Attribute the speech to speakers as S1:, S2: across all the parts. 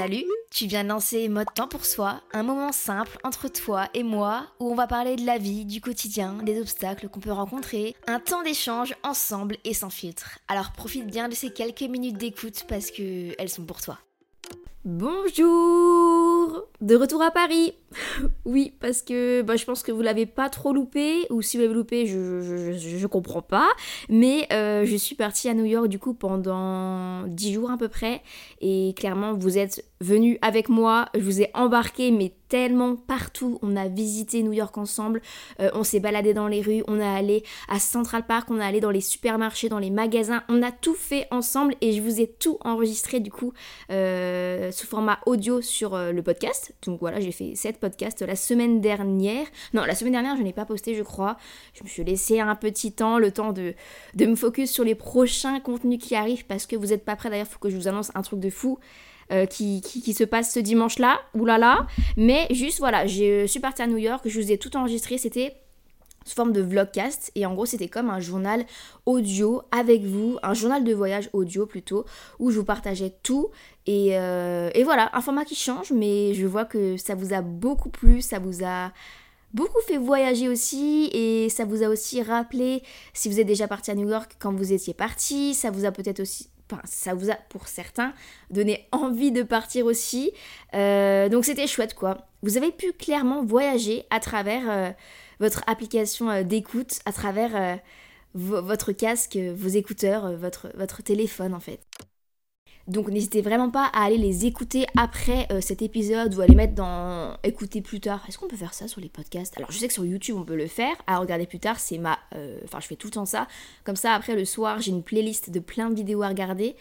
S1: Salut, tu viens de lancer Mode Temps pour Soi, un moment simple entre toi et moi où on va parler de la vie, du quotidien, des obstacles qu'on peut rencontrer, un temps d'échange ensemble et sans filtre. Alors profite bien de ces quelques minutes d'écoute parce que elles sont pour toi. Bonjour De retour à Paris. Oui, parce que bah, je pense que vous l'avez pas trop loupé, ou si vous l'avez loupé, je, je, je, comprends pas. Mais euh, je suis partie à New York du coup pendant 10 jours à peu près, et clairement vous êtes venus avec moi, je vous ai embarqué, mais tellement partout. On a visité New York ensemble, euh, on s'est baladé dans les rues, on est allé à Central Park, on est allé dans les supermarchés, dans les magasins, on a tout fait ensemble et je vous ai tout enregistré du coup euh, sous format audio sur le podcast. Donc voilà, j'ai fait 7 podcasts la semaine dernière. Non, la semaine dernière, je n'ai pas posté, je crois. Je me suis laissé un petit temps, le temps de, me focus sur les prochains contenus qui arrivent parce que vous n'êtes pas prêts d'ailleurs, il faut que je vous annonce un truc de fou. Euh, qui, qui, se passe ce dimanche-là, oulala. Mais juste voilà, je suis partie à New York, je vous ai tout enregistré, c'était sous forme de vlogcast et en gros c'était comme un journal audio avec vous, un journal de voyage audio plutôt, où je vous partageais tout et, euh, et voilà, un format qui change mais je vois que ça vous a beaucoup plu, ça vous a beaucoup fait voyager aussi et ça vous a aussi rappelé si vous êtes déjà parti à New York quand vous étiez parti, ça vous a peut-être aussi ça vous a pour certains donné envie de partir aussi. Euh, donc c'était chouette quoi. Vous avez pu clairement voyager à travers euh, votre application euh, d'écoute, à travers votre casque, vos écouteurs, votre, téléphone en fait. Donc n'hésitez vraiment pas à aller les écouter après euh, cet épisode ou à les mettre dans écouter plus tard. Est-ce qu'on peut faire ça sur les podcasts? Alors je sais que sur YouTube on peut le faire. À regarder plus tard, c'est ma... Euh, enfin je fais tout le temps ça. Comme ça après le soir j'ai une playlist de plein de vidéos à regarder.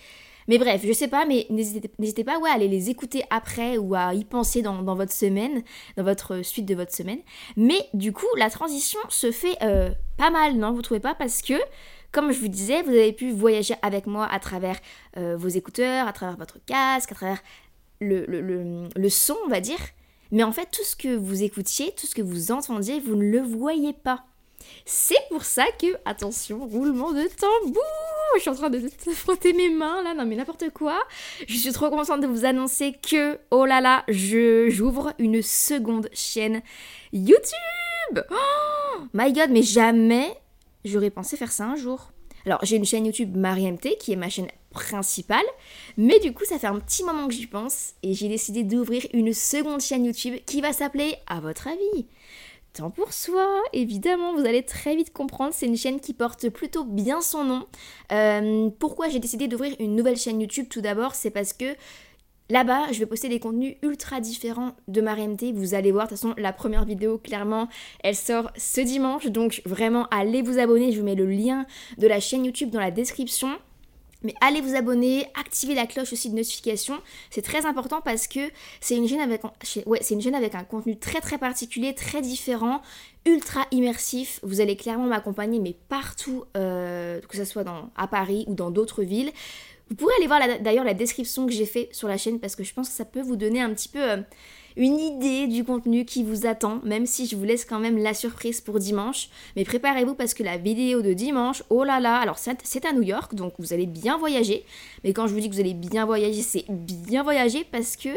S1: Mais bref, je sais pas, mais n'hésitez pas ouais, à aller les écouter après ou à y penser dans, votre semaine, dans votre suite de votre semaine. Mais du coup, la transition se fait euh, pas mal, non Vous trouvez pas? Parce que comme je vous disais, vous avez pu voyager avec moi à travers euh, vos écouteurs, à travers votre casque, à travers le, le, son, on va dire. Mais en fait, tout ce que vous écoutiez, tout ce que vous entendiez, vous ne le voyez pas. C'est pour ça que, attention, roulement de tambour Je suis en train de frotter mes mains là, non mais n'importe quoi. Je suis trop contente de vous annoncer que, oh là là, je j'ouvre une seconde chaîne YouTube Oh my god, mais jamais j'aurais pensé faire ça un jour. Alors j'ai une chaîne YouTube MariMT qui est ma chaîne principale, mais du coup ça fait un petit moment que j'y pense et j'ai décidé d'ouvrir une seconde chaîne YouTube qui va s'appeler À votre avis Pour soi, évidemment, vous allez très vite comprendre, c'est une chaîne qui porte plutôt bien son nom. Euh, pourquoi j'ai décidé d'ouvrir une nouvelle chaîne YouTube Tout d'abord, c'est parce que Là-bas, je vais poster des contenus ultra différents de ma RMT. Vous allez voir, de toute façon, la première vidéo, clairement, elle sort ce dimanche. Donc vraiment, allez vous abonner. Je vous mets le lien de la chaîne YouTube dans la description. Mais allez vous abonner, activez la cloche aussi de notification. C'est très important parce que c'est une chaîne avec, un contenu très très particulier, très différent, ultra immersif. Vous allez clairement m'accompagner, mais partout, euh, que ce soit à Paris ou dans d'autres villes. Vous pourrez aller voir d'ailleurs la description que j'ai fait sur la chaîne parce que je pense que ça peut vous donner un petit peu euh, une idée du contenu qui vous attend, même si je vous laisse quand même la surprise pour dimanche. Mais préparez-vous parce que la vidéo de dimanche, oh là là, alors c'est à New York, donc vous allez bien voyager. Mais quand je vous dis que vous allez bien voyager, c'est bien voyager parce que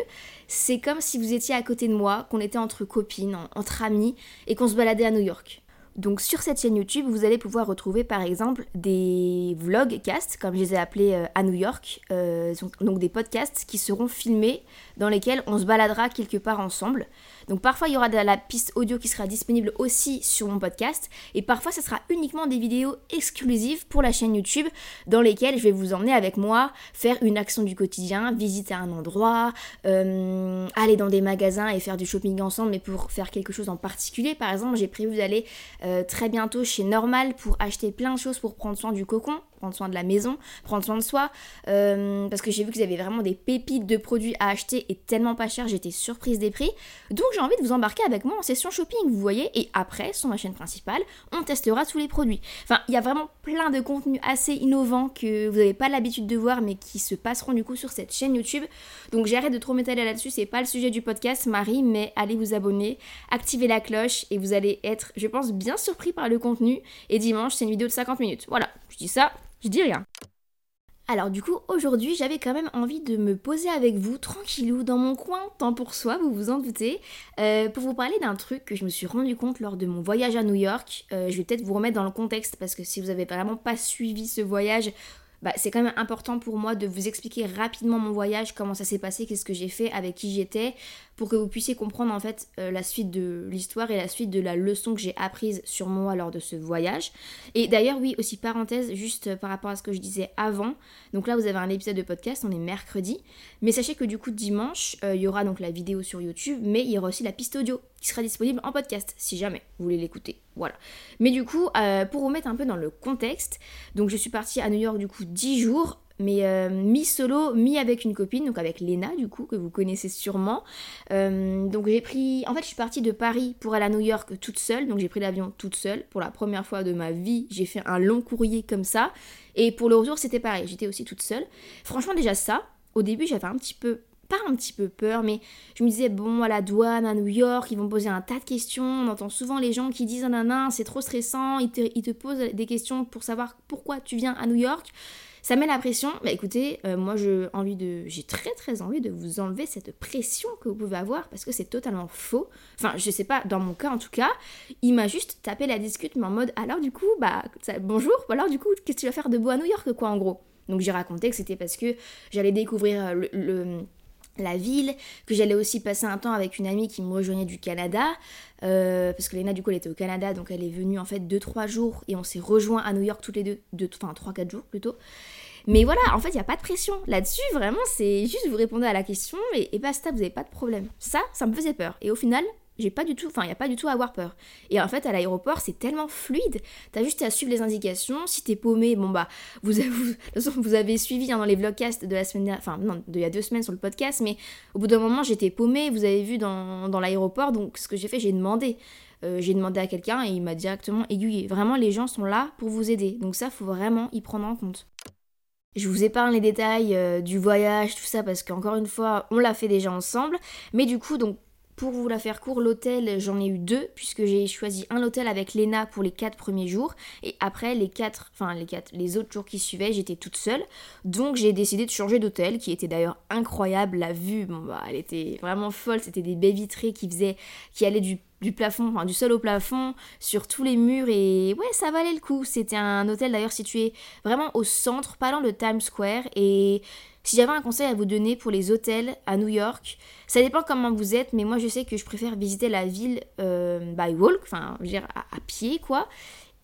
S1: c'est comme si vous étiez à côté de moi, qu'on était entre copines, entre amis, et qu'on se baladait à New York. Donc sur cette chaîne YouTube, vous allez pouvoir retrouver par exemple des vlogcasts, comme je les ai appelés euh, à New York, euh, donc des podcasts qui seront filmés dans lesquels on se baladera quelque part ensemble. Donc parfois il y aura de la piste audio qui sera disponible aussi sur mon podcast et parfois ce sera uniquement des vidéos exclusives pour la chaîne YouTube dans lesquelles je vais vous emmener avec moi faire une action du quotidien, visiter un endroit, euh, aller dans des magasins et faire du shopping ensemble mais pour faire quelque chose en particulier. Par exemple j'ai prévu d'aller euh, très bientôt chez Normal pour acheter plein de choses pour prendre soin du cocon prendre soin de la maison, prendre soin de soi, euh, parce que j'ai vu qu'ils avaient vraiment des pépites de produits à acheter et tellement pas cher, j'étais surprise des prix. Donc envie de vous embarquer avec moi en session shopping, vous voyez, et après, sur ma chaîne principale, on testera tous les produits. Enfin, il y a vraiment plein de contenus assez innovants que vous n'avez pas l'habitude de voir, mais qui se passeront du coup sur cette chaîne YouTube. Donc j'arrête de trop m'étaler là-dessus, c'est pas le sujet du podcast, Marie, mais allez vous abonner, activez la cloche et vous allez être, je pense, bien surpris par le contenu. Et dimanche, c'est une vidéo de 50 minutes. Voilà, je dis ça, je dis rien. Alors du coup, aujourd'hui, j'avais quand même envie de me poser avec vous, tranquillou, dans mon coin, temps pour soi, vous vous en doutez, euh, pour vous parler d'un truc que je me suis rendu compte lors de mon voyage à New York. Euh, je vais peut-être vous remettre dans le contexte, parce que si vous avez vraiment pas suivi ce voyage, bah, c'est quand même important pour moi de vous expliquer rapidement mon voyage, comment ça s'est passé, qu'est-ce que j'ai fait, avec qui j'étais, pour que vous puissiez comprendre en fait euh, la suite de l'histoire et la suite de la leçon que j'ai apprise sur moi lors de ce voyage. Et d'ailleurs, oui, aussi parenthèse, juste euh, par rapport à ce que je disais avant. Donc là, vous avez un épisode de podcast, on est mercredi. Mais sachez que du coup, dimanche, euh, il y aura donc la vidéo sur YouTube, mais il y aura aussi la piste audio qui sera disponible en podcast si jamais vous voulez l'écouter. Voilà. Mais du coup, pour vous mettre un peu dans le contexte, donc je suis partie à New York du coup 10 jours mais euh, mi-solo, mi avec une copine, donc avec Lena du coup, que vous connaissez sûrement. Euh, donc j'ai pris, en fait je suis partie de Paris pour aller à New York toute seule, donc j'ai pris l'avion toute seule. Pour la première fois de ma vie, j'ai fait un long courrier comme ça. Et pour le retour c'était pareil, j'étais aussi toute seule. Franchement déjà ça, au début j'avais un petit peu pas un petit peu peur, mais je me disais, bon, à la douane, à New York, ils vont poser un tas de questions. On entend souvent les gens qui disent, ah, c'est trop stressant, ils te posent des questions pour savoir pourquoi tu viens à New York. Ça met la pression. Bah écoutez, euh, moi j'ai très très envie de vous enlever cette pression que vous pouvez avoir parce que c'est totalement faux. Enfin, je sais pas, dans mon cas en tout cas, il m'a juste tapé la discute, mais en mode alors du coup, bah bonjour, alors du coup, qu'est-ce que tu vas faire de beau à New York quoi en gros? Donc j'ai raconté que c'était parce que j'allais découvrir euh, le, la ville, que j'allais aussi passer un temps avec une amie qui me rejoignait du Canada, euh, parce que Léna du coup elle était au Canada, donc elle est venue en fait 2-3 jours et on s'est rejoint à New York toutes les deux, deux enfin 3-4 jours plutôt. Mais voilà, en fait il n'y a pas de pression là-dessus, vraiment c'est juste vous répondez à la question et, et basta, vous n'avez pas de problème. Ça, ça me faisait peur. Et au final, j'ai pas du tout, enfin, il n'y a pas du tout à avoir peur. Et en fait, à l'aéroport, c'est tellement fluide. T'as juste à suivre les indications. Si t'es paumé, bon bah, vous, vous, vous avez suivi hein, dans les vlogcasts de la semaine dernière, enfin, non, il y a deux semaines sur le podcast, mais au bout d'un moment, j'étais paumé. Vous avez vu dans, dans l'aéroport. Donc, ce que j'ai fait, j'ai demandé. Euh, j'ai demandé à quelqu'un et il m'a directement aiguillé. Vraiment, les gens sont là pour vous aider. Donc, ça, faut vraiment y prendre en compte. Je vous épargne les détails euh, du voyage, tout ça, parce qu'encore une fois, on l'a fait déjà ensemble. Mais du coup, donc pour vous la faire court, l'hôtel, j'en ai eu deux, puisque j'ai choisi un hôtel avec Lena pour les quatre premiers jours, et après les quatre, enfin les quatre, les autres jours qui suivaient, j'étais toute seule. Donc j'ai décidé de changer d'hôtel, qui était d'ailleurs incroyable. La vue, bon bah, elle était vraiment folle. C'était des baies vitrées qui faisaient, qui allaient du plafond, enfin du sol au plafond, sur tous les murs et ouais, ça valait le coup. C'était un hôtel d'ailleurs situé vraiment au centre, pas loin de Times Square et si j'avais un conseil à vous donner pour les hôtels à New York, ça dépend comment vous êtes, mais moi je sais que je préfère visiter la ville euh, by walk, enfin je veux dire à, pied quoi.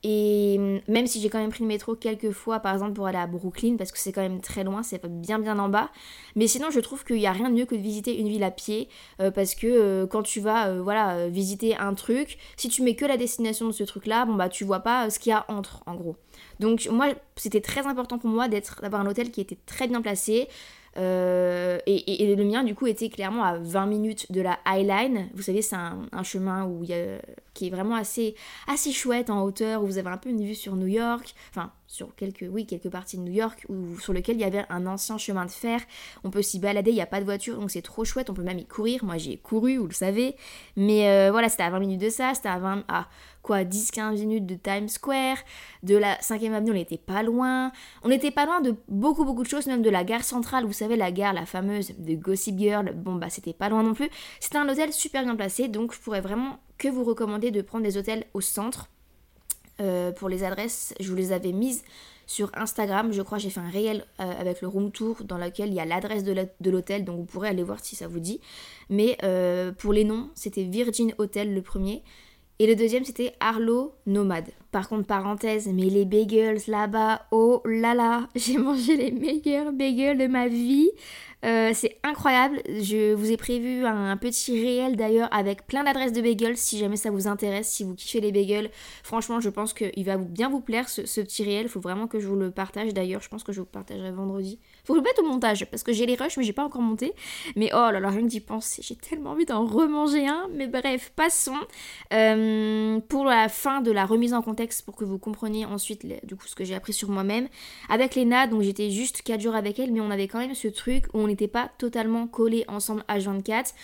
S1: Et hum, même si j'ai quand même pris le métro quelques fois, par exemple pour aller à Brooklyn, parce que c'est quand même très loin, c'est bien bien en bas. Mais sinon, je trouve qu'il n'y a rien de mieux que de visiter une ville à pied, euh, parce que euh, quand tu vas, voilà, visiter un truc, si tu mets que la destination de ce truc-là, bon bah tu vois pas ce qu'il y a entre, en gros. Donc moi, c'était très important pour moi d'avoir un hôtel qui était très bien placé. Euh, et, le mien, du coup, était clairement à 20 minutes de la High Line. Vous savez, c'est un, chemin où il y a, qui est vraiment assez, assez chouette en hauteur, où vous avez un peu une vue sur New York. Enfin, sur quelques, oui, quelques parties de New York, où, sur lequel il y avait un ancien chemin de fer. On peut s'y balader, il n'y a pas de voiture, donc c'est trop chouette. On peut même y courir. Moi, j'y ai couru, vous le savez. Mais euh, voilà, c'était à 20 minutes de ça. C'était à 20... À, quoi, 10-15 minutes de Times Square, de la 5ème avenue, on n'était pas loin. On n'était pas loin de beaucoup, beaucoup de choses, même de la gare centrale, vous savez, la gare, la fameuse de Gossip Girl. Bon, bah, c'était pas loin non plus. C'était un hôtel super bien placé, donc je pourrais vraiment que vous recommander de prendre des hôtels au centre pour les adresses, je vous les avais mises sur Instagram. Je crois j'ai fait un réel avec le room tour dans lequel il y a l'adresse de l'hôtel, donc vous pourrez aller voir si ça vous dit. Mais pour les noms, c'était Virgin Hotel le premier. Et le deuxième, c'était Arlo Nomade. Par contre, parenthèse, mais les bagels là-bas, oh là là, j'ai mangé les meilleurs bagels de ma vie. Euh, c'est incroyable. Je vous ai prévu un petit réel d'ailleurs avec plein d'adresses de bagels si jamais ça vous intéresse, si vous kiffez les bagels. Franchement, je pense qu'il va bien vous plaire ce, petit réel. Il faut vraiment que je vous le partage d'ailleurs. Je pense que je vous partagerai vendredi. Faut que je mette au montage parce que j'ai les rushs mais j'ai pas encore monté. Mais oh là là, rien que d'y penser, j'ai tellement envie d'en remanger un. Mais bref, passons. Euh, pour la fin de la remise en pour que vous compreniez ensuite du coup ce que j'ai appris sur moi-même. Avec Léna, donc j'étais juste 4 jours avec elle, mais on avait quand même ce truc où on n'était pas totalement collés ensemble à 24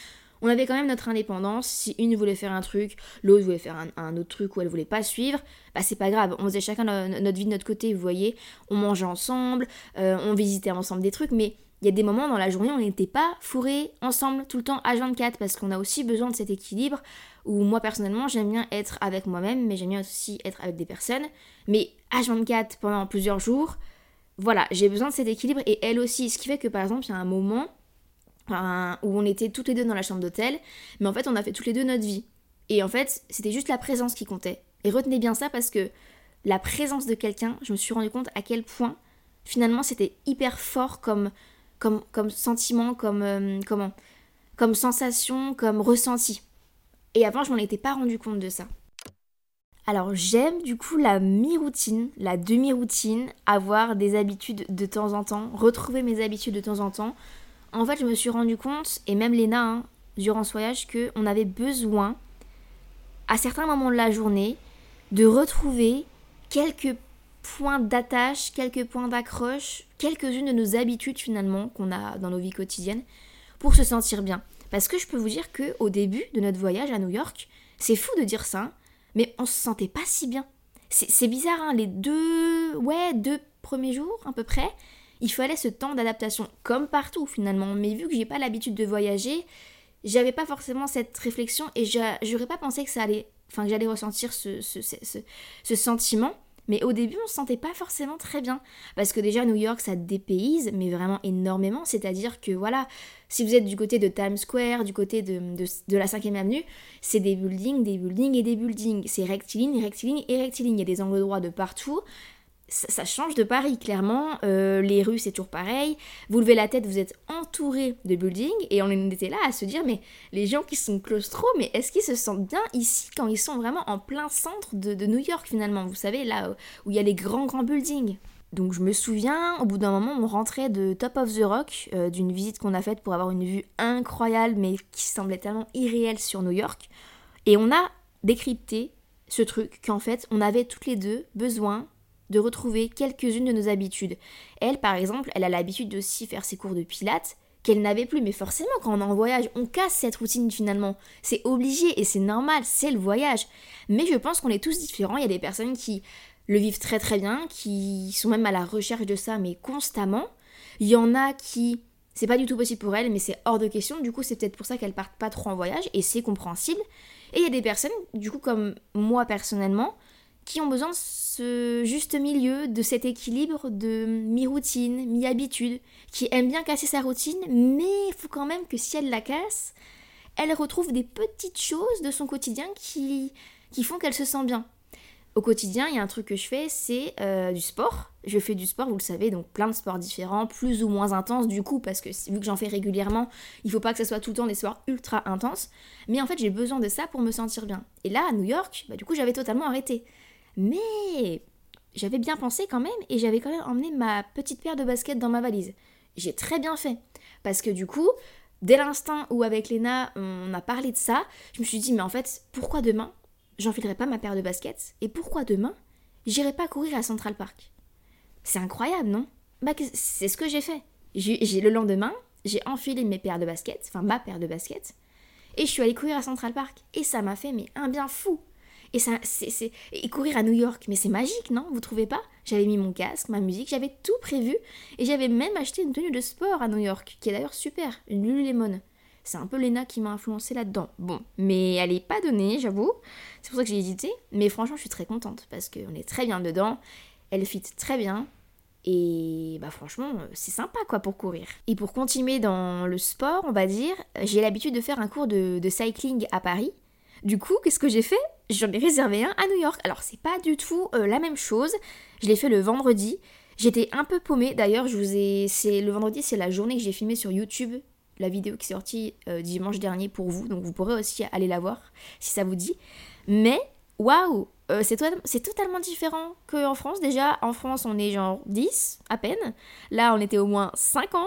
S1: on avait quand même notre indépendance. Si une voulait faire un truc, l'autre voulait faire un, autre truc où elle voulait pas suivre, bah c'est pas grave. On faisait chacun notre vie de notre côté, vous voyez. On mangeait ensemble, euh, on visitait ensemble des trucs, mais il y a des moments dans la journée on n'était pas fourrés ensemble tout le temps à 24 parce qu'on a aussi besoin de cet équilibre où moi personnellement j'aime bien être avec moi-même mais j'aime bien aussi être avec des personnes mais à 24 pendant plusieurs jours voilà j'ai besoin de cet équilibre et elle aussi ce qui fait que par exemple il y a un moment où on était toutes les deux dans la chambre d'hôtel, mais en fait on a fait toutes les deux notre vie. Et en fait, c'était juste la présence qui comptait. Et retenez bien ça parce que la présence de quelqu'un, je me suis rendu compte à quel point finalement c'était hyper fort comme, comme, comme sentiment, comme, euh, comment, comme sensation, comme ressenti. Et avant, je m'en étais pas rendu compte de ça. Alors j'aime du coup la mi-routine, la demi-routine, avoir des habitudes de temps en temps, retrouver mes habitudes de temps en temps, en fait, je me suis rendu compte, et même Léna, hein, durant ce voyage, qu'on avait besoin, à certains moments de la journée, de retrouver quelques points d'attache, quelques points d'accroche, quelques-unes de nos habitudes finalement qu'on a dans nos vies quotidiennes pour se sentir bien. Parce que je peux vous dire que au début de notre voyage à New York, c'est fou de dire ça, mais on se sentait pas si bien. C'est bizarre, hein, les deux, ouais, deux premiers jours à peu près, il fallait ce temps d'adaptation, comme partout finalement. Mais vu que j'ai pas l'habitude de voyager, j'avais pas forcément cette réflexion et j'aurais pas pensé que ça allait, enfin que j'allais ressentir ce, sentiment. Mais au début, on se sentait pas forcément très bien. Parce que déjà, New York, ça dépayse, mais vraiment énormément. C'est-à-dire que voilà, si vous êtes du côté de Times Square, du côté de, de, la 5ème avenue, c'est des buildings, des buildings et des buildings. C'est rectiligne, rectiligne et rectiligne. Il y a des angles droits de partout ça, change de Paris, clairement. Euh, les rues, c'est toujours pareil. Vous levez la tête, vous êtes entouré de buildings. Et on était là à se dire, mais les gens qui sont claustro, mais est-ce qu'ils se sentent bien ici quand ils sont vraiment en plein centre de, New York, finalement? Vous savez, là où il y a les grands, grands buildings. Donc je me souviens, au bout d'un moment, on rentrait de Top of the Rock, euh, d'une visite qu'on a faite pour avoir une vue incroyable, mais qui semblait tellement irréelle sur New York. Et on a décrypté ce truc qu'en fait, on avait toutes les deux besoin de retrouver quelques-unes de nos habitudes. Elle, par exemple, elle a l'habitude aussi faire ses cours de pilates qu'elle n'avait plus. Mais forcément, quand on est en voyage, on casse cette routine finalement. C'est obligé et c'est normal, c'est le voyage. Mais je pense qu'on est tous différents. Il y a des personnes qui le vivent très très bien, qui sont même à la recherche de ça, mais constamment. Il y en a qui c'est pas du tout possible pour elles, mais c'est hors de question. Du coup, c'est peut-être pour ça qu'elles partent pas trop en voyage, et c'est compréhensible. Et il y a des personnes, du coup, comme moi personnellement, qui ont besoin de ce juste milieu, de cet équilibre de mi-routine, mi-habitude, qui aime bien casser sa routine, mais il faut quand même que si elle la casse, elle retrouve des petites choses de son quotidien qui, qui font qu'elle se sent bien. Au quotidien, il y a un truc que je fais, c'est euh, du sport. Je fais du sport, vous le savez, donc plein de sports différents, plus ou moins intenses du coup, parce que vu que j'en fais régulièrement, il faut pas que ce soit tout le temps des sports ultra intenses. Mais en fait, j'ai besoin de ça pour me sentir bien. Et là, à New York, bah, du coup, j'avais totalement arrêté. Mais j'avais bien pensé quand même et j'avais quand même emmené ma petite paire de baskets dans ma valise. J'ai très bien fait. Parce que du coup, dès l'instant où avec Léna on a parlé de ça, je me suis dit mais en fait, pourquoi demain j'enfilerai pas ma paire de baskets Et pourquoi demain j'irai pas courir à Central Park? C'est incroyable, non? Bah c'est ce que j'ai fait. J'ai le lendemain, j'ai enfilé mes paires de baskets, enfin ma paire de baskets, et je suis allée courir à Central Park. Et ça m'a fait mais un bien fou. Et, ça, c'est, et courir à New York, mais c'est magique, non? Vous trouvez pas? J'avais mis mon casque, ma musique, j'avais tout prévu. Et j'avais même acheté une tenue de sport à New York, qui est d'ailleurs super, une Lululemon. C'est un peu Lena qui m'a influencé là-dedans. Bon, mais elle est pas donnée, j'avoue. C'est pour ça que j'ai hésité. Mais franchement, je suis très contente parce qu'on est très bien dedans. Elle fit très bien. Et bah franchement, c'est sympa quoi pour courir. Et pour continuer dans le sport, on va dire, j'ai l'habitude de faire un cours de, cycling à Paris. Du coup, qu'est-ce que j'ai fait? J'en ai réservé un à New York. Alors c'est pas du tout euh, la même chose. Je l'ai fait le vendredi. J'étais un peu paumée. D'ailleurs, je vous ai, c'est le vendredi, c'est la journée que j'ai filmée sur YouTube, la vidéo qui est sortie euh, dimanche dernier pour vous. Donc vous pourrez aussi aller la voir si ça vous dit. Mais waouh, euh, c'est, totalement différent qu'en France. Déjà, en France, on est genre 10 à peine. Là, on était au moins 50.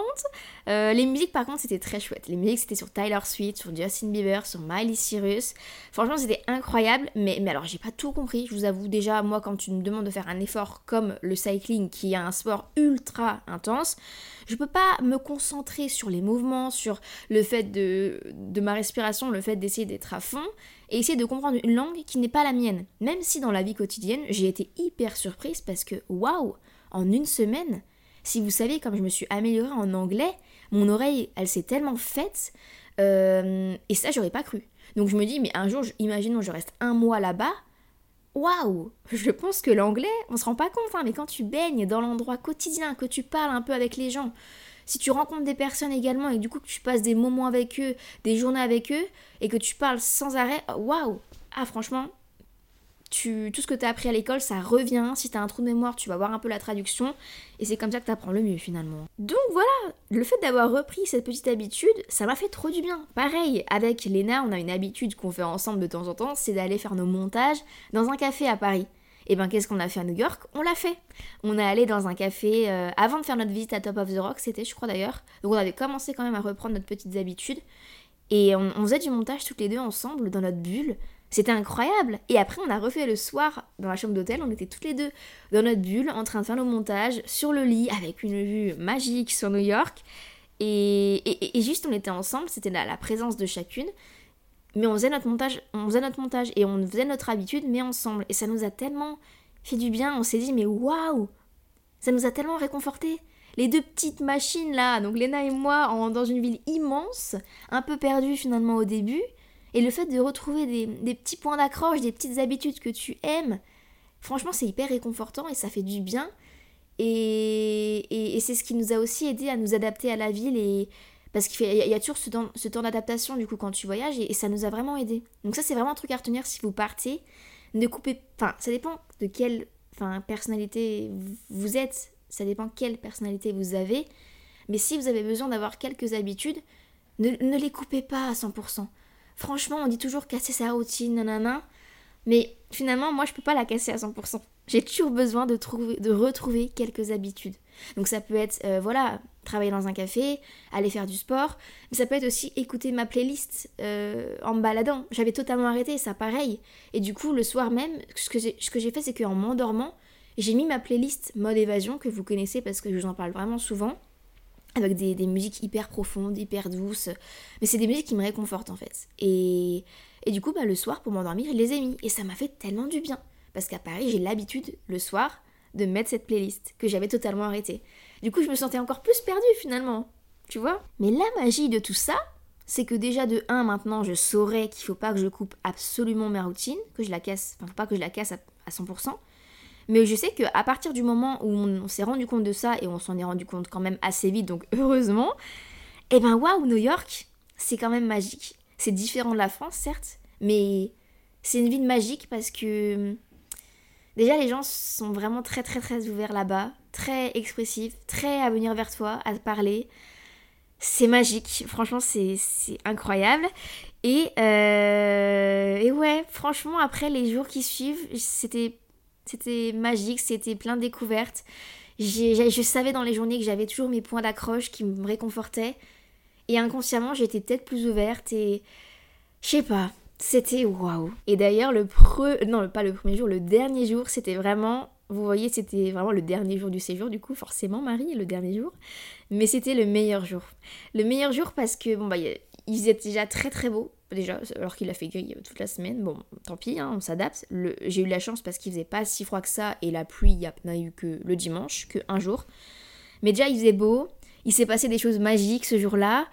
S1: Euh, les musiques, par contre, c'était très chouette. Les musiques, c'était sur Tyler Swift, sur Justin Bieber, sur Miley Cyrus. Franchement, c'était incroyable. Mais, mais alors, j'ai pas tout compris. Je vous avoue, déjà, moi, quand tu me demandes de faire un effort comme le cycling, qui est un sport ultra intense, je peux pas me concentrer sur les mouvements, sur le fait de, de ma respiration, le fait d'essayer d'être à fond et essayer de comprendre une langue qui n'est pas la mienne. Même si dans la vie quotidienne, j'ai été hyper surprise parce que, waouh, en une semaine, si vous savez comme je me suis améliorée en anglais, mon oreille, elle s'est tellement faite, euh, et ça, j'aurais pas cru. Donc je me dis, mais un jour, imaginons, je reste un mois là-bas, waouh Je pense que l'anglais, on se rend pas compte, hein, mais quand tu baignes dans l'endroit quotidien, que tu parles un peu avec les gens, si tu rencontres des personnes également et du coup que tu passes des moments avec eux, des journées avec eux et que tu parles sans arrêt, waouh Ah franchement, tu, tout ce que tu as appris à l'école, ça revient. Si tu as un trou de mémoire, tu vas voir un peu la traduction. Et c'est comme ça que tu apprends le mieux finalement. Donc voilà, le fait d'avoir repris cette petite habitude, ça m'a fait trop du bien. Pareil, avec Léna, on a une habitude qu'on fait ensemble de temps en temps, c'est d'aller faire nos montages dans un café à Paris. Et eh ben qu'est-ce qu'on a fait à New York? On l'a fait. On est allé dans un café euh, avant de faire notre visite à Top of the Rock, c'était je crois d'ailleurs. Donc on avait commencé quand même à reprendre notre petites habitudes. Et on, faisait du montage toutes les deux ensemble dans notre bulle. C'était incroyable. Et après, on a refait le soir dans la chambre d'hôtel. On était toutes les deux dans notre bulle en train de faire nos montages sur le lit avec une vue magique sur New York. Et, juste, on était ensemble. C'était la présence de chacune mais on faisait notre montage, on faisait notre montage et on faisait notre habitude, mais ensemble. Et ça nous a tellement fait du bien. On s'est dit, mais waouh, ça nous a tellement réconforté. Les deux petites machines là, donc Léna et moi, dans une ville immense, un peu perdue finalement au début, et le fait de retrouver des, petits points d'accroche, des petites habitudes que tu aimes, franchement, c'est hyper réconfortant et ça fait du bien. Et, et c'est ce qui nous a aussi aidé à nous adapter à la ville et parce qu'il y, a toujours ce temps, d'adaptation du coup quand tu voyages et, ça nous a vraiment aidé. Donc ça c'est vraiment un truc à retenir si vous partez. Ne coupez... Enfin, ça dépend de quelle enfin, personnalité vous êtes. Ça dépend quelle personnalité vous avez. Mais si vous avez besoin d'avoir quelques habitudes, ne, ne, les coupez pas à 100%. Franchement, on dit toujours casser sa routine, nanana. Mais finalement, moi, je peux pas la casser à 100%. J'ai toujours besoin de, trouver, de retrouver quelques habitudes. Donc ça peut être, euh, voilà, travailler dans un café, aller faire du sport, mais ça peut être aussi écouter ma playlist euh, en me baladant. J'avais totalement arrêté, ça pareil. Et du coup, le soir même, ce que j'ai fait, c'est qu'en m'endormant, j'ai mis ma playlist mode évasion, que vous connaissez parce que je vous en parle vraiment souvent, avec des, des musiques hyper profondes, hyper douces. Mais c'est des musiques qui me réconfortent en fait. Et, et du coup, bah, le soir, pour m'endormir, je les ai mis. Et ça m'a fait tellement du bien. Parce qu'à Paris, j'ai l'habitude, le soir, de mettre cette playlist que j'avais totalement arrêtée. Du coup, je me sentais encore plus perdue finalement. Tu vois? Mais la magie de tout ça, c'est que déjà de 1 maintenant, je saurais qu'il faut pas que je coupe absolument ma routine, que je la casse, enfin pas que je la casse à, 100%. Mais je sais qu'à partir du moment où on, s'est rendu compte de ça, et on s'en est rendu compte quand même assez vite, donc heureusement, eh ben waouh, New York, c'est quand même magique. C'est différent de la France, certes, mais c'est une ville magique parce que Déjà, les gens sont vraiment très très très ouverts là-bas, très expressifs, très à venir vers toi, à te parler. C'est magique, franchement, c'est incroyable. Et, euh, et ouais, franchement, après les jours qui suivent, c'était magique, c'était plein de découvertes. je savais dans les journées que j'avais toujours mes points d'accroche qui me réconfortaient. Et inconsciemment, j'étais peut-être plus ouverte et je sais pas, c'était waouh. Et d'ailleurs, le pre... non, pas le premier jour, le dernier jour, c'était vraiment, vous voyez, c'était vraiment le dernier jour du séjour, du coup, forcément, Marie, le dernier jour. Mais c'était le meilleur jour. Le meilleur jour parce que, bon, bah, il était déjà très très beau, déjà, alors qu'il a fait gris toute la semaine. Bon, tant pis, hein, on s'adapte. J'ai eu la chance parce qu'il faisait pas si froid que ça et la pluie, il n'y a eu que le dimanche, que un jour. Mais déjà, il faisait beau, il s'est passé des choses magiques ce jour-là.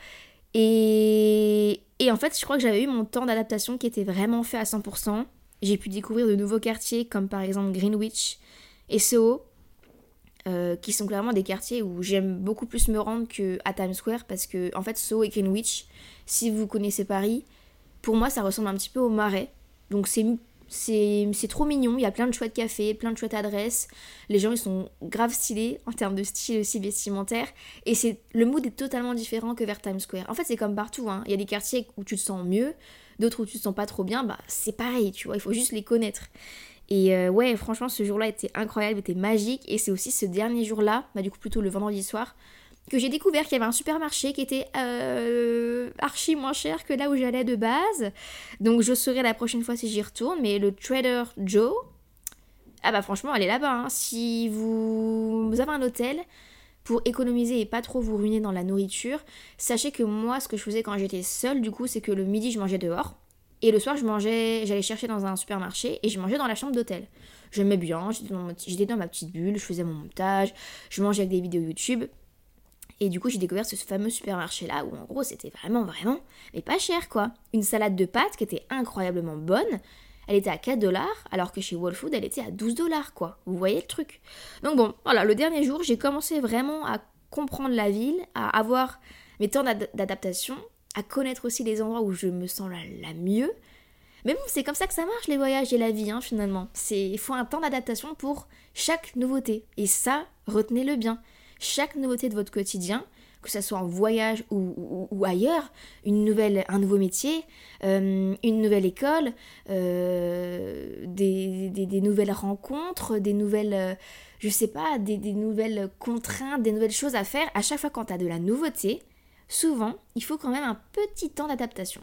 S1: Et, en fait, je crois que j'avais eu mon temps d'adaptation qui était vraiment fait à 100%. J'ai pu découvrir de nouveaux quartiers comme par exemple Greenwich et Soho, euh, qui sont clairement des quartiers où j'aime beaucoup plus me rendre qu'à Times Square parce que en fait Soho et Greenwich, si vous connaissez Paris, pour moi ça ressemble un petit peu au marais. Donc c'est c'est trop mignon, il y a plein de chouettes cafés, plein de chouettes adresses. Les gens ils sont grave stylés en termes de style aussi vestimentaire et c'est le mood est totalement différent que vers Times Square. En fait, c'est comme partout hein. Il y a des quartiers où tu te sens mieux, d'autres où tu te sens pas trop bien, bah c'est pareil, tu vois, il faut juste les connaître. Et euh, ouais, franchement, ce jour-là était incroyable, était magique. Et c'est aussi ce dernier jour-là, bah du coup plutôt le vendredi soir, que j'ai découvert qu'il y avait un supermarché qui était euh, archi moins cher que là où j'allais de base. Donc je saurai la prochaine fois si j'y retourne. Mais le Trader Joe, ah bah franchement, allez là-bas. Hein. Si vous, avez un hôtel, pour économiser et pas trop vous ruiner dans la nourriture, sachez que moi, ce que je faisais quand j'étais seule, du coup, c'est que le midi, je mangeais dehors. Et le soir, je mangeais, j'allais chercher dans un supermarché et je mangeais dans la chambre d'hôtel. J'aimais bien, j'étais dans, ma petite bulle, je faisais mon montage, je mangeais avec des vidéos YouTube. Et du coup, j'ai découvert ce fameux supermarché-là où en gros, c'était vraiment, vraiment, mais pas cher quoi. Une salade de pâtes qui était incroyablement bonne. Elle était à 4 dollars, alors que chez Whole Food, elle était à 12 dollars quoi. Vous voyez le truc? Donc bon, voilà, le dernier jour, j'ai commencé vraiment à comprendre la ville, à avoir mes temps d'adaptation à connaître aussi les endroits où je me sens la, mieux. Mais bon, c'est comme ça que ça marche les voyages et la vie hein, finalement. Il faut un temps d'adaptation pour chaque nouveauté. Et ça, retenez-le bien. Chaque nouveauté de votre quotidien, que ce soit en voyage ou, ailleurs, une nouvelle, un nouveau métier, euh, une nouvelle école, euh, des, nouvelles rencontres, des nouvelles, euh, je sais pas, des, des, nouvelles contraintes, des nouvelles choses à faire. À chaque fois quand tu as de la nouveauté, souvent, il faut quand même un petit temps d'adaptation.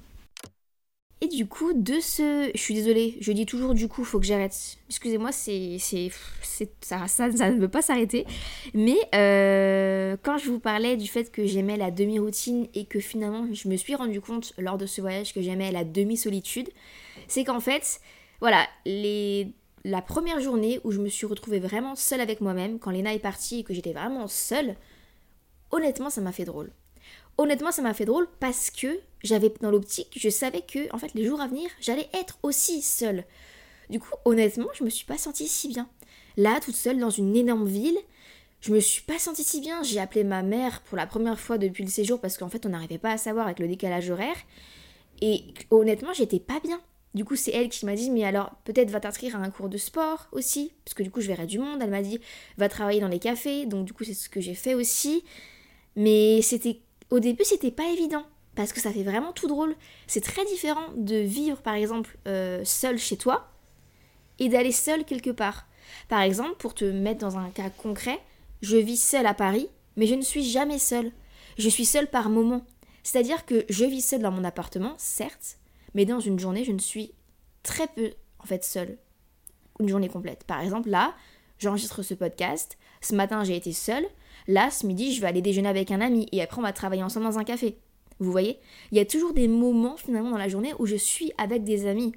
S1: Et du coup, de ce... Je suis désolée, je dis toujours du coup, faut que j'arrête. Excusez-moi, c'est... Ça, ça, ça, ne veut pas s'arrêter. Mais euh, quand je vous parlais du fait que j'aimais la demi-routine et que finalement, je me suis rendu compte lors de ce voyage que j'aimais la demi-solitude, c'est qu'en fait, voilà, les... la première journée où je me suis retrouvée vraiment seule avec moi-même, quand Léna est partie et que j'étais vraiment seule, honnêtement, ça m'a fait drôle honnêtement, ça m'a fait drôle parce que j'avais dans l'optique, je savais que en fait les jours à venir, j'allais être aussi seule. Du coup, honnêtement, je me suis pas sentie si bien. Là, toute seule dans une énorme ville, je me suis pas sentie si bien. J'ai appelé ma mère pour la première fois depuis le séjour parce qu'en fait, on n'arrivait pas à savoir avec le décalage horaire. Et honnêtement, j'étais pas bien. Du coup, c'est elle qui m'a dit, mais alors peut-être va t'inscrire à un cours de sport aussi, parce que du coup, je verrai du monde. Elle m'a dit, va travailler dans les cafés. Donc du coup, c'est ce que j'ai fait aussi. Mais c'était au début, c'était pas évident parce que ça fait vraiment tout drôle. C'est très différent de vivre par exemple euh, seul chez toi et d'aller seul quelque part. Par exemple, pour te mettre dans un cas concret, je vis seule à Paris, mais je ne suis jamais seule. Je suis seule par moment. C'est-à-dire que je vis seule dans mon appartement, certes, mais dans une journée, je ne suis très peu en fait seule. Une journée complète. Par exemple, là, j'enregistre ce podcast. Ce matin, j'ai été seule. Là, ce midi, je vais aller déjeuner avec un ami et après, on va travailler ensemble dans un café. Vous voyez? Il y a toujours des moments finalement dans la journée où je suis avec des amis.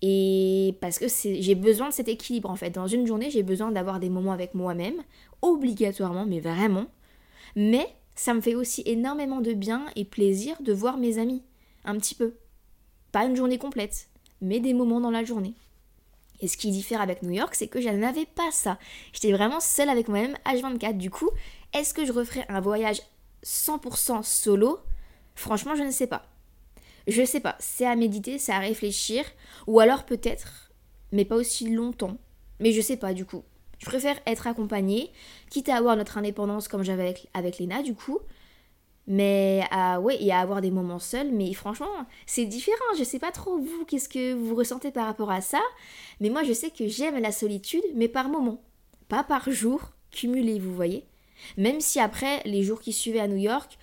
S1: Et parce que j'ai besoin de cet équilibre en fait. Dans une journée, j'ai besoin d'avoir des moments avec moi-même, obligatoirement, mais vraiment. Mais ça me fait aussi énormément de bien et plaisir de voir mes amis. Un petit peu. Pas une journée complète, mais des moments dans la journée. Et ce qui diffère avec New York, c'est que je n'avais pas ça. J'étais vraiment seule avec moi-même H24. Du coup, est-ce que je referai un voyage 100% solo? Franchement, je ne sais pas. Je ne sais pas. C'est à méditer, c'est à réfléchir. Ou alors peut-être, mais pas aussi longtemps. Mais je sais pas du coup. Je préfère être accompagnée, quitte à avoir notre indépendance comme j'avais avec, avec Léna du coup. Mais à, ouais, et à avoir des moments seuls. Mais franchement, c'est différent. Je sais pas trop vous, qu'est-ce que vous ressentez par rapport à ça. Mais moi, je sais que j'aime la solitude, mais par moment. Pas par jour, cumulé, vous voyez. Même si après, les jours qui suivaient à New York,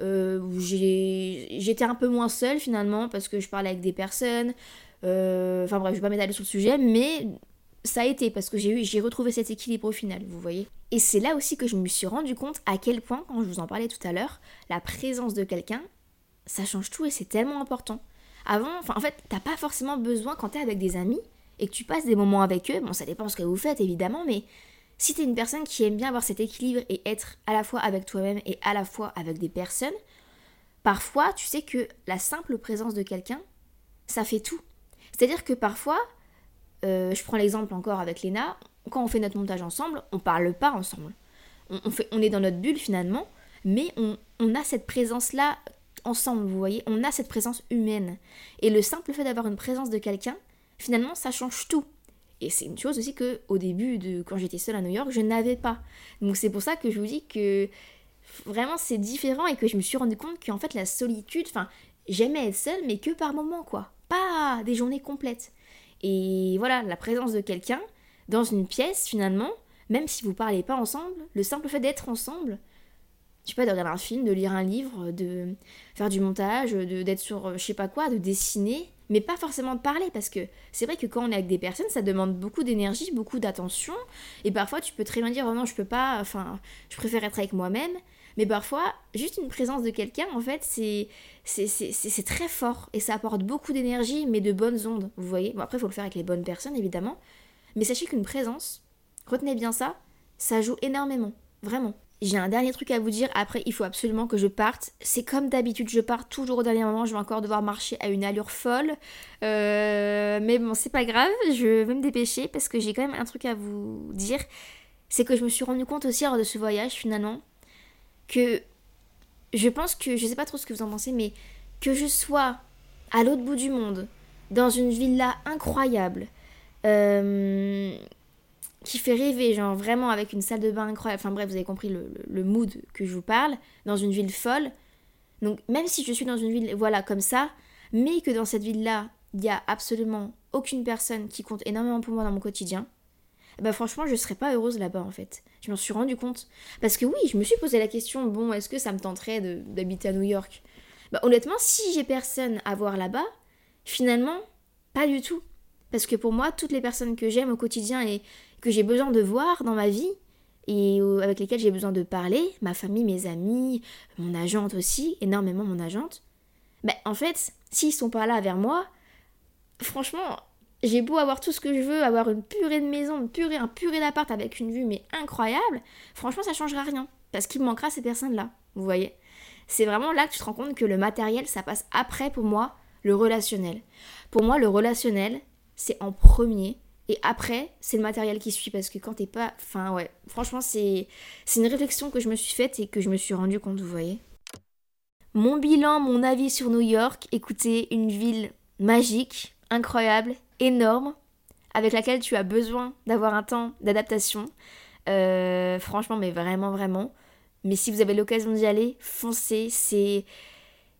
S1: euh, j'étais un peu moins seule finalement parce que je parlais avec des personnes. Euh, enfin bref, je vais pas m'étaler sur le sujet, mais ça a été parce que j'ai j'ai retrouvé cet équilibre au final, vous voyez. Et c'est là aussi que je me suis rendu compte à quel point, quand je vous en parlais tout à l'heure, la présence de quelqu'un, ça change tout et c'est tellement important. Avant, enfin en fait, t'as pas forcément besoin quand t'es avec des amis et que tu passes des moments avec eux, bon ça dépend ce que vous faites évidemment, mais si t'es une personne qui aime bien avoir cet équilibre et être à la fois avec toi-même et à la fois avec des personnes, parfois, tu sais que la simple présence de quelqu'un, ça fait tout. C'est-à-dire que parfois, euh, je prends l'exemple encore avec Léna, quand on fait notre montage ensemble, on parle pas ensemble. On est dans notre bulle finalement, mais on, on a cette présence-là ensemble, vous voyez, on a cette présence humaine. Et le simple fait d'avoir une présence de quelqu'un, finalement, ça change tout. Et c'est une chose aussi que au début de quand j'étais seule à New York, je n'avais pas. Donc c'est pour ça que je vous dis que vraiment c'est différent et que je me suis rendu compte qu'en fait la solitude, enfin j'aimais être seule mais que par moments quoi, pas des journées complètes. Et voilà, la présence de quelqu'un dans une pièce finalement, même si vous parlez pas ensemble, le simple fait d'être ensemble, je sais pas, de regarder un film, de lire un livre, de faire du montage, d'être sur je sais pas quoi, de dessiner, mais pas forcément de parler parce que c'est vrai que quand on est avec des personnes, ça demande beaucoup d'énergie, beaucoup d'attention et parfois tu peux très bien dire oh non, je peux pas, enfin, je préfère être avec moi-même, mais parfois juste une présence de quelqu'un en fait, c'est c'est très fort et ça apporte beaucoup d'énergie mais de bonnes ondes, vous voyez. Bon après il faut le faire avec les bonnes personnes évidemment, mais sachez qu'une présence, retenez bien ça, ça joue énormément, vraiment. J'ai un dernier truc à vous dire, après il faut absolument que je parte. C'est comme d'habitude, je pars toujours au dernier moment, je vais encore devoir marcher à une allure folle. Euh, mais bon, c'est pas grave, je vais me dépêcher parce que j'ai quand même un truc à vous dire. C'est que je me suis rendu compte aussi lors de ce voyage finalement que je pense que, je sais pas trop ce que vous en pensez, mais que je sois à l'autre bout du monde, dans une villa incroyable, euh, qui fait rêver, genre vraiment avec une salle de bain incroyable. Enfin bref, vous avez compris le, mood que je vous parle, dans une ville folle. Donc même si je suis dans une ville, voilà, comme ça, mais que dans cette ville-là, il n'y a absolument aucune personne qui compte énormément pour moi dans mon quotidien, bah franchement, je serais pas heureuse là-bas en fait. Je m'en suis rendu compte. Parce que oui, je me suis posé la question, bon, est-ce que ça me tenterait d'habiter à New York? Bah honnêtement, si j'ai personne à voir là-bas, finalement, pas du tout. Parce que pour moi, toutes les personnes que j'aime au quotidien et que j'ai besoin de voir dans ma vie et avec lesquelles j'ai besoin de parler, ma famille, mes amis, mon agente aussi, énormément mon agente, ben en fait, s'ils sont pas là vers moi, franchement, j'ai beau avoir tout ce que je veux, avoir une purée de maison, une purée, un purée d'appart avec une vue mais incroyable, franchement ça changera rien. Parce qu'il manquera ces personnes-là, vous voyez. C'est vraiment là que tu te rends compte que le matériel, ça passe après pour moi le relationnel. Pour moi, le relationnel, c'est en premier et après, c'est le matériel qui suit parce que quand t'es pas. Enfin, ouais, franchement, c'est une réflexion que je me suis faite et que je me suis rendu compte, vous voyez. Mon bilan, mon avis sur New York, écoutez, une ville magique, incroyable, énorme, avec laquelle tu as besoin d'avoir un temps d'adaptation. Euh, franchement, mais vraiment, vraiment. Mais si vous avez l'occasion d'y aller, foncez. C'est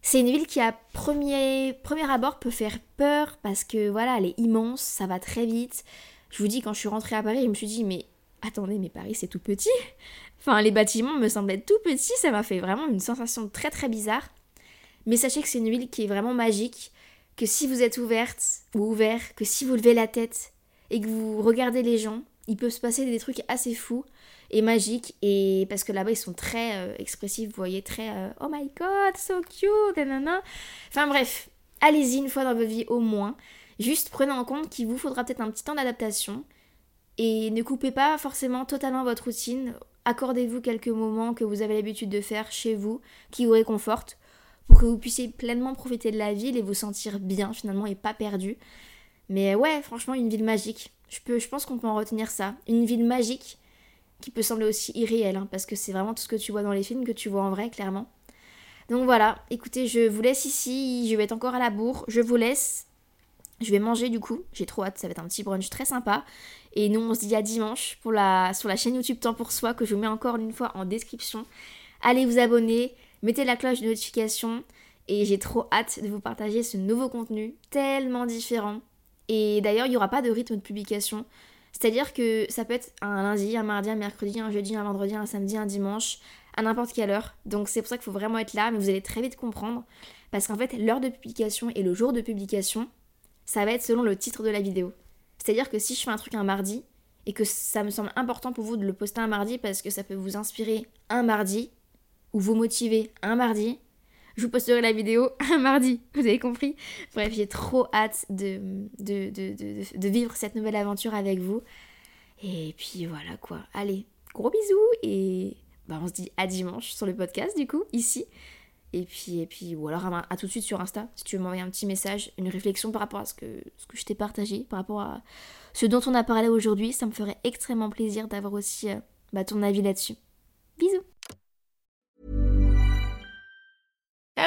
S1: c'est une ville qui à premier, premier abord peut faire peur parce que voilà, elle est immense, ça va très vite. Je vous dis, quand je suis rentrée à Paris, je me suis dit, mais attendez, mais Paris c'est tout petit. Enfin, les bâtiments me semblaient tout petits, ça m'a fait vraiment une sensation très très bizarre. Mais sachez que c'est une ville qui est vraiment magique, que si vous êtes ouverte ou ouvert, que si vous levez la tête et que vous regardez les gens, il peut se passer des trucs assez fous et magique et parce que là-bas ils sont très euh, expressifs, vous voyez, très euh, oh my god, so cute, nanana. Enfin bref, allez-y une fois dans votre vie au moins. Juste prenez en compte qu'il vous faudra peut-être un petit temps d'adaptation et ne coupez pas forcément totalement votre routine. Accordez-vous quelques moments que vous avez l'habitude de faire chez vous qui vous réconfortent pour que vous puissiez pleinement profiter de la ville et vous sentir bien finalement et pas perdu. Mais ouais, franchement, une ville magique. Je, peux, je pense qu'on peut en retenir ça. Une ville magique qui peut sembler aussi irréel, hein, parce que c'est vraiment tout ce que tu vois dans les films que tu vois en vrai, clairement. Donc voilà, écoutez, je vous laisse ici, je vais être encore à la bourre, je vous laisse. Je vais manger du coup, j'ai trop hâte, ça va être un petit brunch très sympa. Et nous on se dit à dimanche pour la, sur la chaîne YouTube Temps pour Soi que je vous mets encore une fois en description. Allez vous abonner, mettez la cloche de notification et j'ai trop hâte de vous partager ce nouveau contenu tellement différent. Et d'ailleurs il n'y aura pas de rythme de publication. C'est-à-dire que ça peut être un lundi, un mardi, un mercredi, un jeudi, un vendredi, un samedi, un dimanche, à n'importe quelle heure. Donc c'est pour ça qu'il faut vraiment être là, mais vous allez très vite comprendre. Parce qu'en fait, l'heure de publication et le jour de publication, ça va être selon le titre de la vidéo. C'est-à-dire que si je fais un truc un mardi, et que ça me semble important pour vous de le poster un mardi parce que ça peut vous inspirer un mardi, ou vous motiver un mardi, je vous posterai la vidéo un mardi, vous avez compris Bref, j'ai trop hâte de, de, de, vivre cette nouvelle aventure avec vous. Et puis voilà quoi. Allez, gros bisous et bah, on se dit à dimanche sur le podcast du coup, ici. Et puis, et puis ou alors à, tout de suite sur Insta, si tu veux m'envoyer un petit message, une réflexion par rapport à ce que, ce que je t'ai partagé, par rapport à ce dont on a parlé aujourd'hui. Ça me ferait extrêmement plaisir d'avoir aussi euh, bah, ton avis là-dessus. Bisous